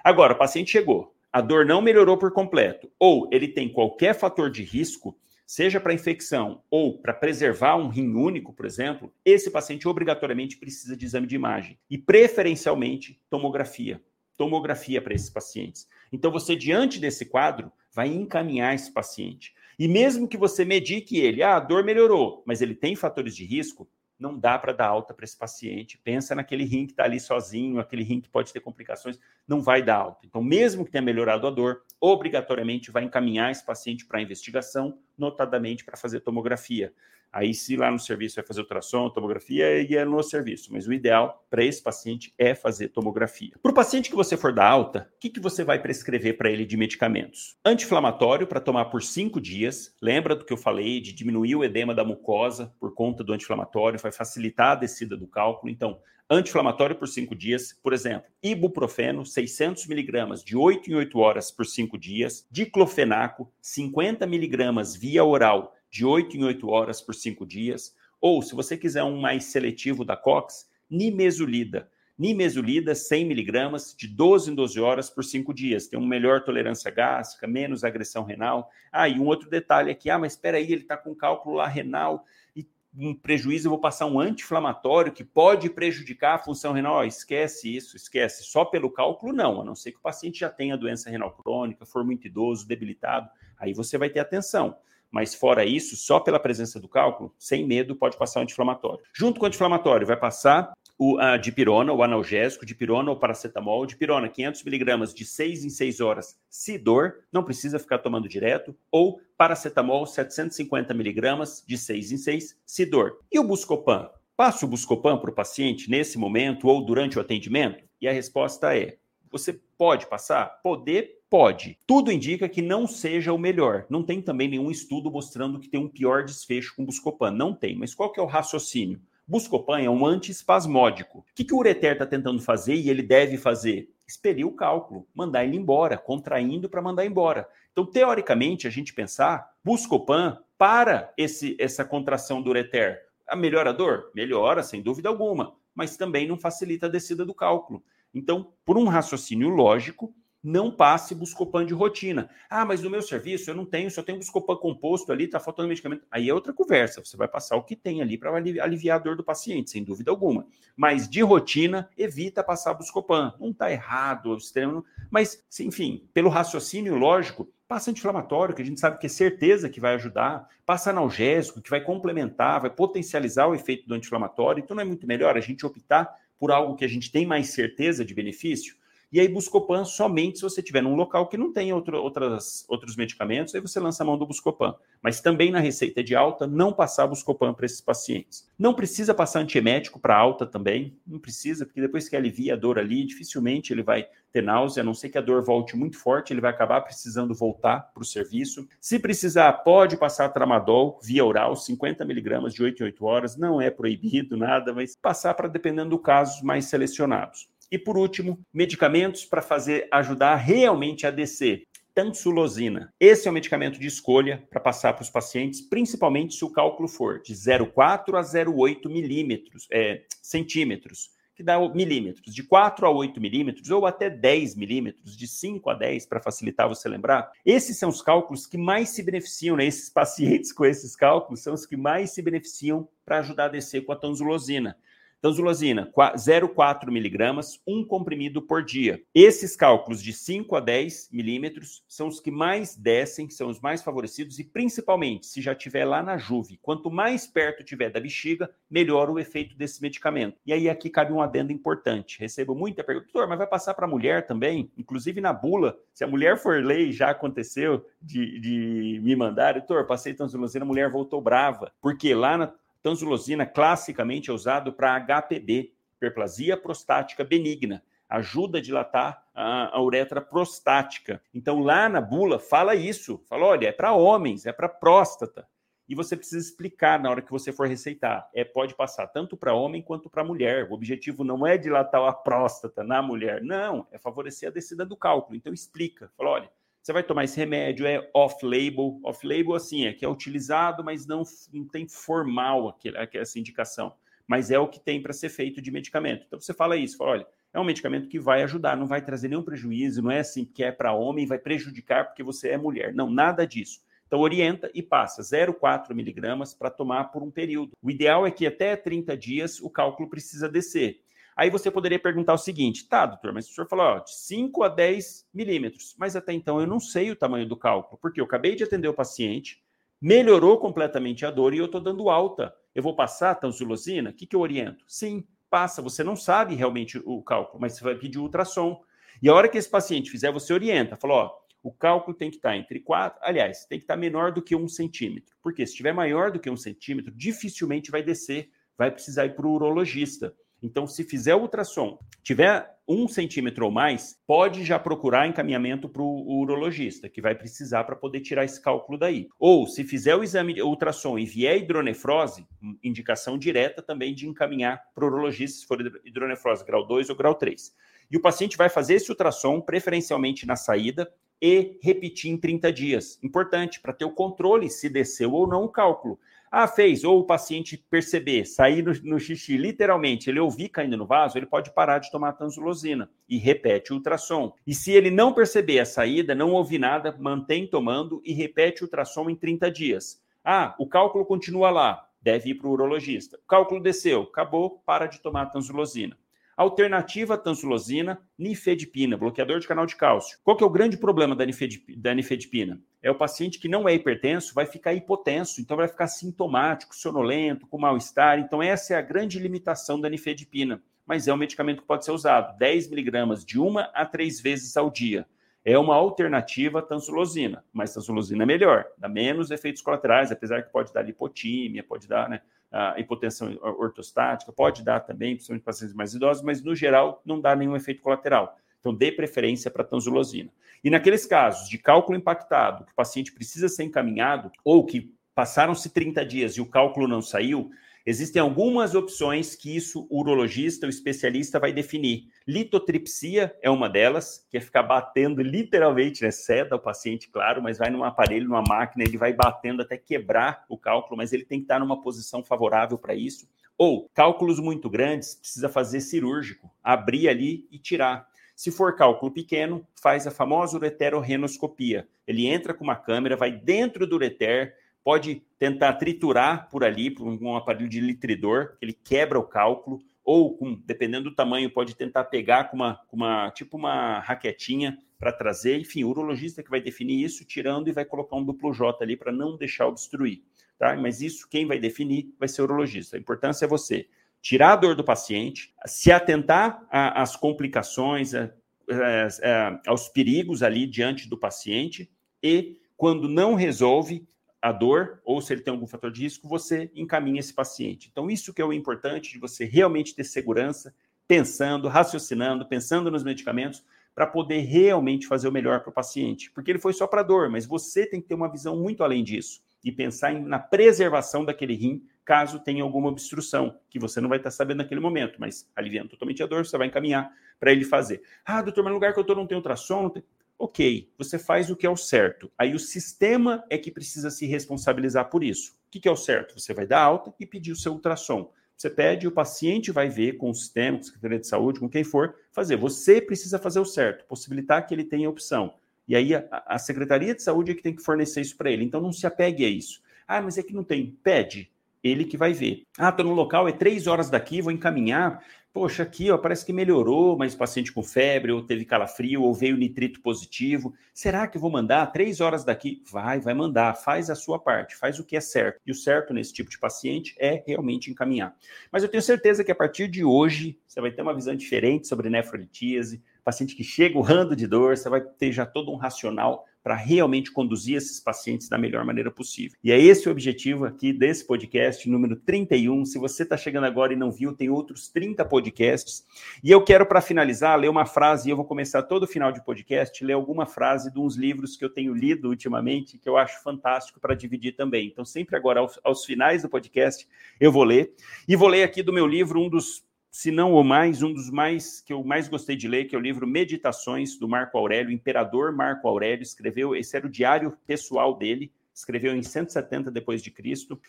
Agora, o paciente chegou, a dor não melhorou por completo, ou ele tem qualquer fator de risco, seja para infecção ou para preservar um rim único, por exemplo, esse paciente obrigatoriamente precisa de exame de imagem e preferencialmente tomografia. Tomografia para esses pacientes. Então, você, diante desse quadro, vai encaminhar esse paciente. E mesmo que você medique ele, ah, a dor melhorou, mas ele tem fatores de risco, não dá para dar alta para esse paciente. Pensa naquele rim que está ali sozinho, aquele rim que pode ter complicações, não vai dar alta. Então, mesmo que tenha melhorado a dor, obrigatoriamente vai encaminhar esse paciente para investigação, notadamente para fazer tomografia. Aí, se lá no serviço vai fazer ultrassom, tomografia, e é no serviço. Mas o ideal para esse paciente é fazer tomografia. Para o paciente que você for dar alta, o que, que você vai prescrever para ele de medicamentos? Anti-inflamatório para tomar por cinco dias. Lembra do que eu falei de diminuir o edema da mucosa por conta do anti-inflamatório, vai facilitar a descida do cálculo. Então, anti-inflamatório por cinco dias, por exemplo, ibuprofeno, 600 miligramas de 8 em 8 horas por cinco dias, diclofenaco, 50 miligramas via oral de 8 em 8 horas por 5 dias, ou se você quiser um mais seletivo da COX, nimesulida. Nimesulida, 100 miligramas, de 12 em 12 horas por 5 dias. Tem uma melhor tolerância gástrica, menos agressão renal. Ah, e um outro detalhe aqui, ah, mas espera aí, ele está com cálculo lá renal e um prejuízo, eu vou passar um anti-inflamatório que pode prejudicar a função renal. Oh, esquece isso, esquece. Só pelo cálculo, não, a não ser que o paciente já tenha doença renal crônica, for muito idoso, debilitado, aí você vai ter atenção. Mas fora isso, só pela presença do cálculo, sem medo, pode passar o anti-inflamatório. Junto com o anti-inflamatório, vai passar o a dipirona, o analgésico, dipirona ou paracetamol. Dipirona, 500 miligramas de 6 em 6 horas, se dor, não precisa ficar tomando direto. Ou paracetamol, 750 miligramas de 6 em 6, se dor. E o Buscopan? Passa o Buscopan para o paciente nesse momento ou durante o atendimento? E a resposta é: você pode passar? Poder Pode. Tudo indica que não seja o melhor. Não tem também nenhum estudo mostrando que tem um pior desfecho com Buscopan. Não tem. Mas qual que é o raciocínio? Buscopan é um antiespasmódico. O que, que o ureter está tentando fazer e ele deve fazer? Expelir o cálculo, mandar ele embora, contraindo para mandar embora. Então, teoricamente, a gente pensar, Buscopan para esse, essa contração do ureter. A melhora a dor? Melhora, sem dúvida alguma, mas também não facilita a descida do cálculo. Então, por um raciocínio lógico, não passe Buscopan de rotina. Ah, mas no meu serviço eu não tenho, só tenho Buscopan composto ali, tá faltando medicamento. Aí é outra conversa, você vai passar o que tem ali para aliviar a dor do paciente, sem dúvida alguma. Mas de rotina, evita passar Buscopan. Não está errado, extremo, mas, enfim, pelo raciocínio lógico, passa anti-inflamatório, que a gente sabe que é certeza que vai ajudar, passa analgésico, que vai complementar, vai potencializar o efeito do anti-inflamatório. Então não é muito melhor a gente optar por algo que a gente tem mais certeza de benefício? E aí, Buscopan somente se você tiver num local que não tem outro, outras, outros medicamentos, aí você lança a mão do Buscopan. Mas também na receita de alta, não passar Buscopan para esses pacientes. Não precisa passar antiemético para alta também, não precisa, porque depois que alivia a dor ali, dificilmente ele vai ter náusea, a não ser que a dor volte muito forte, ele vai acabar precisando voltar para o serviço. Se precisar, pode passar tramadol via oral, 50 miligramas de 8 em 8 horas, não é proibido nada, mas passar para dependendo do caso mais selecionados. E por último, medicamentos para fazer ajudar realmente a descer. Tansulosina. Esse é o medicamento de escolha para passar para os pacientes, principalmente se o cálculo for de 0,4 a 0,8 milímetros, é, centímetros, que dá milímetros, de 4 a 8 milímetros ou até 10 milímetros, de 5 a 10, para facilitar você lembrar. Esses são os cálculos que mais se beneficiam, né? esses pacientes com esses cálculos são os que mais se beneficiam para ajudar a descer com a tanzulosina. Tanzulosina, 0,4 miligramas, um comprimido por dia. Esses cálculos de 5 a 10 milímetros são os que mais descem, são os mais favorecidos e principalmente se já tiver lá na juve. Quanto mais perto tiver da bexiga, melhor o efeito desse medicamento. E aí aqui cabe um adendo importante. Recebo muita pergunta, doutor, mas vai passar para a mulher também? Inclusive na bula, se a mulher for lei, já aconteceu de, de me mandar, doutor, passei tanzulosina, a mulher voltou brava, porque lá na Tanzulosina classicamente é usado para HPB, hiperplasia prostática benigna. ajuda a dilatar a, a uretra prostática. Então, lá na bula, fala isso. Fala, olha, é para homens, é para próstata. E você precisa explicar na hora que você for receitar. É, pode passar tanto para homem quanto para mulher. O objetivo não é dilatar a próstata na mulher. Não, é favorecer a descida do cálculo. Então, explica. Fala, olha, você vai tomar esse remédio, é off-label. Off-label, assim, é que é utilizado, mas não, não tem formal aquele, essa indicação. Mas é o que tem para ser feito de medicamento. Então, você fala isso, fala, olha, é um medicamento que vai ajudar, não vai trazer nenhum prejuízo, não é assim que é para homem, vai prejudicar porque você é mulher. Não, nada disso. Então, orienta e passa 0,4 miligramas para tomar por um período. O ideal é que até 30 dias o cálculo precisa descer. Aí você poderia perguntar o seguinte: tá, doutor, mas o senhor falou ó, de 5 a 10 milímetros, mas até então eu não sei o tamanho do cálculo, porque eu acabei de atender o paciente, melhorou completamente a dor e eu estou dando alta. Eu vou passar a tansulosina? O que, que eu oriento? Sim, passa. Você não sabe realmente o cálculo, mas você vai pedir ultrassom. E a hora que esse paciente fizer, você orienta. Falou, ó, o cálculo tem que estar entre 4, aliás, tem que estar menor do que um centímetro. Porque se estiver maior do que um centímetro, dificilmente vai descer, vai precisar ir para o urologista. Então, se fizer ultrassom, tiver um centímetro ou mais, pode já procurar encaminhamento para o urologista, que vai precisar para poder tirar esse cálculo daí. Ou, se fizer o exame ultrassom e vier hidronefrose, indicação direta também de encaminhar para o urologista, se for hidronefrose grau 2 ou grau 3. E o paciente vai fazer esse ultrassom, preferencialmente na saída, e repetir em 30 dias. Importante para ter o controle se desceu ou não o cálculo. Ah, fez, ou o paciente perceber, sair no, no, xixi, literalmente, ele ouvir caindo no vaso, ele pode parar de tomar tanzulosina e repete o ultrassom. E se ele não perceber a saída, não ouvir nada, mantém tomando e repete o ultrassom em 30 dias. Ah, o cálculo continua lá, deve ir para o urologista. O cálculo desceu, acabou, para de tomar tanzulosina. Alternativa tansulosina, nifedipina, bloqueador de canal de cálcio. Qual que é o grande problema da nifedipina? É o paciente que não é hipertenso, vai ficar hipotenso, então vai ficar sintomático, sonolento, com mal-estar. Então essa é a grande limitação da nifedipina. Mas é um medicamento que pode ser usado 10 miligramas de uma a três vezes ao dia. É uma alternativa à tansulosina, mas tansulosina é melhor, dá menos efeitos colaterais, apesar que pode dar lipotímia, pode dar, né? A hipotensão ortostática, pode dar também, principalmente para pacientes mais idosos, mas no geral não dá nenhum efeito colateral. Então, dê preferência para tanzulosina. E naqueles casos de cálculo impactado, que o paciente precisa ser encaminhado, ou que passaram-se 30 dias e o cálculo não saiu, Existem algumas opções que isso o urologista, o especialista vai definir. Litotripsia é uma delas, que é ficar batendo literalmente, né? Ceda o paciente, claro, mas vai num aparelho, numa máquina, ele vai batendo até quebrar o cálculo, mas ele tem que estar numa posição favorável para isso. Ou cálculos muito grandes, precisa fazer cirúrgico, abrir ali e tirar. Se for cálculo pequeno, faz a famosa ureterorrenoscopia. Ele entra com uma câmera, vai dentro do ureter, pode tentar triturar por ali, por um aparelho de litridor, que ele quebra o cálculo, ou, com, dependendo do tamanho, pode tentar pegar com uma, com uma tipo uma raquetinha para trazer. Enfim, o urologista que vai definir isso, tirando e vai colocar um duplo J ali para não deixar obstruir. Tá? Mas isso, quem vai definir vai ser o urologista. A importância é você tirar a dor do paciente, se atentar às complicações, a, a, a, aos perigos ali diante do paciente e, quando não resolve, a dor ou se ele tem algum fator de risco, você encaminha esse paciente. Então, isso que é o importante de você realmente ter segurança, pensando, raciocinando, pensando nos medicamentos, para poder realmente fazer o melhor para o paciente. Porque ele foi só para dor, mas você tem que ter uma visão muito além disso e pensar em, na preservação daquele rim, caso tenha alguma obstrução, que você não vai estar sabendo naquele momento, mas aliviando totalmente a dor, você vai encaminhar para ele fazer. Ah, doutor, mas no lugar que eu estou não tem ultrassom, não tem... Ok, você faz o que é o certo. Aí o sistema é que precisa se responsabilizar por isso. O que é o certo? Você vai dar alta e pedir o seu ultrassom. Você pede, o paciente vai ver com o sistema, com a Secretaria de Saúde, com quem for, fazer. Você precisa fazer o certo, possibilitar que ele tenha opção. E aí a, a Secretaria de Saúde é que tem que fornecer isso para ele. Então não se apegue a isso. Ah, mas é que não tem. Pede ele que vai ver. Ah, estou no local, é três horas daqui, vou encaminhar. Poxa, aqui ó, parece que melhorou, mas paciente com febre, ou teve calafrio, ou veio nitrito positivo. Será que vou mandar três horas daqui? Vai, vai mandar. Faz a sua parte, faz o que é certo. E o certo nesse tipo de paciente é realmente encaminhar. Mas eu tenho certeza que a partir de hoje você vai ter uma visão diferente sobre nefrolitíase, paciente que chega urrando de dor, você vai ter já todo um racional para realmente conduzir esses pacientes da melhor maneira possível. E é esse o objetivo aqui desse podcast, número 31. Se você está chegando agora e não viu, tem outros 30 podcasts. E eu quero, para finalizar, ler uma frase, e eu vou começar todo final de podcast, ler alguma frase de uns livros que eu tenho lido ultimamente, que eu acho fantástico para dividir também. Então, sempre agora, aos, aos finais do podcast, eu vou ler. E vou ler aqui do meu livro um dos se não o mais, um dos mais que eu mais gostei de ler, que é o livro Meditações do Marco Aurélio, o imperador Marco Aurélio escreveu, esse era o diário pessoal dele, escreveu em 170 depois de Cristo.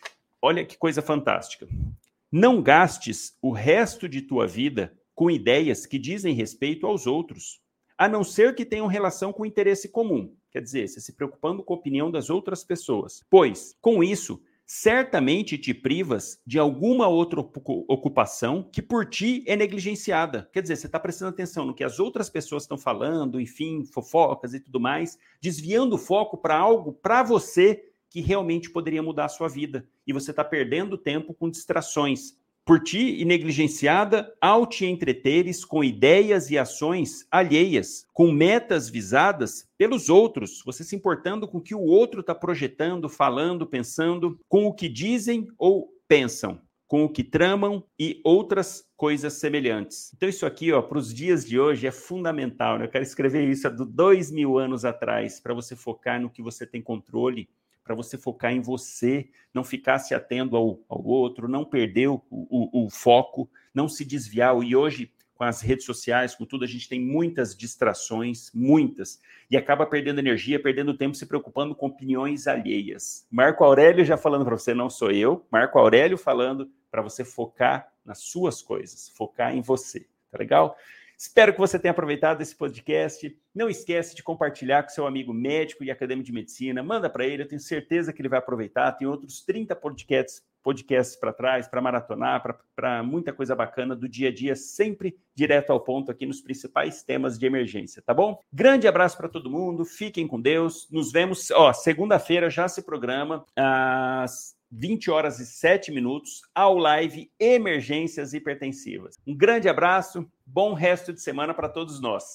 Olha que coisa fantástica. Não gastes o resto de tua vida com ideias que dizem respeito aos outros, a não ser que tenham relação com interesse comum. Quer dizer, você se preocupando com a opinião das outras pessoas. Pois, com isso, certamente te privas de alguma outra ocupação que por ti é negligenciada. Quer dizer, você está prestando atenção no que as outras pessoas estão falando, enfim, fofocas e tudo mais, desviando o foco para algo para você que realmente poderia mudar a sua vida. E você está perdendo tempo com distrações por ti e negligenciada ao te entreteres com ideias e ações alheias, com metas visadas pelos outros, você se importando com o que o outro está projetando, falando, pensando, com o que dizem ou pensam, com o que tramam e outras coisas semelhantes. Então, isso aqui, ó, para os dias de hoje é fundamental. Né? Eu quero escrever isso há dois mil anos atrás, para você focar no que você tem controle para você focar em você, não ficar se atendo ao, ao outro, não perder o, o, o, foco, não se desviar. E hoje, com as redes sociais, com tudo, a gente tem muitas distrações, muitas, e acaba perdendo energia, perdendo tempo, se preocupando com opiniões alheias. Marco Aurélio já falando para você, não sou eu, Marco Aurélio falando para você focar nas suas coisas, focar em você. Tá legal? Espero que você tenha aproveitado esse podcast. Não esquece de compartilhar com seu amigo médico e acadêmico de medicina. Manda para ele, eu tenho certeza que ele vai aproveitar. Tem outros 30 podcasts podcasts para trás, para maratonar, para muita coisa bacana do dia a dia, sempre direto ao ponto aqui nos principais temas de emergência, tá bom? Grande abraço para todo mundo, fiquem com Deus. Nos vemos, ó, segunda-feira já se programa às 20 horas e 7 minutos, ao live Emergências Hipertensivas. Um grande abraço, bom resto de semana para todos nós.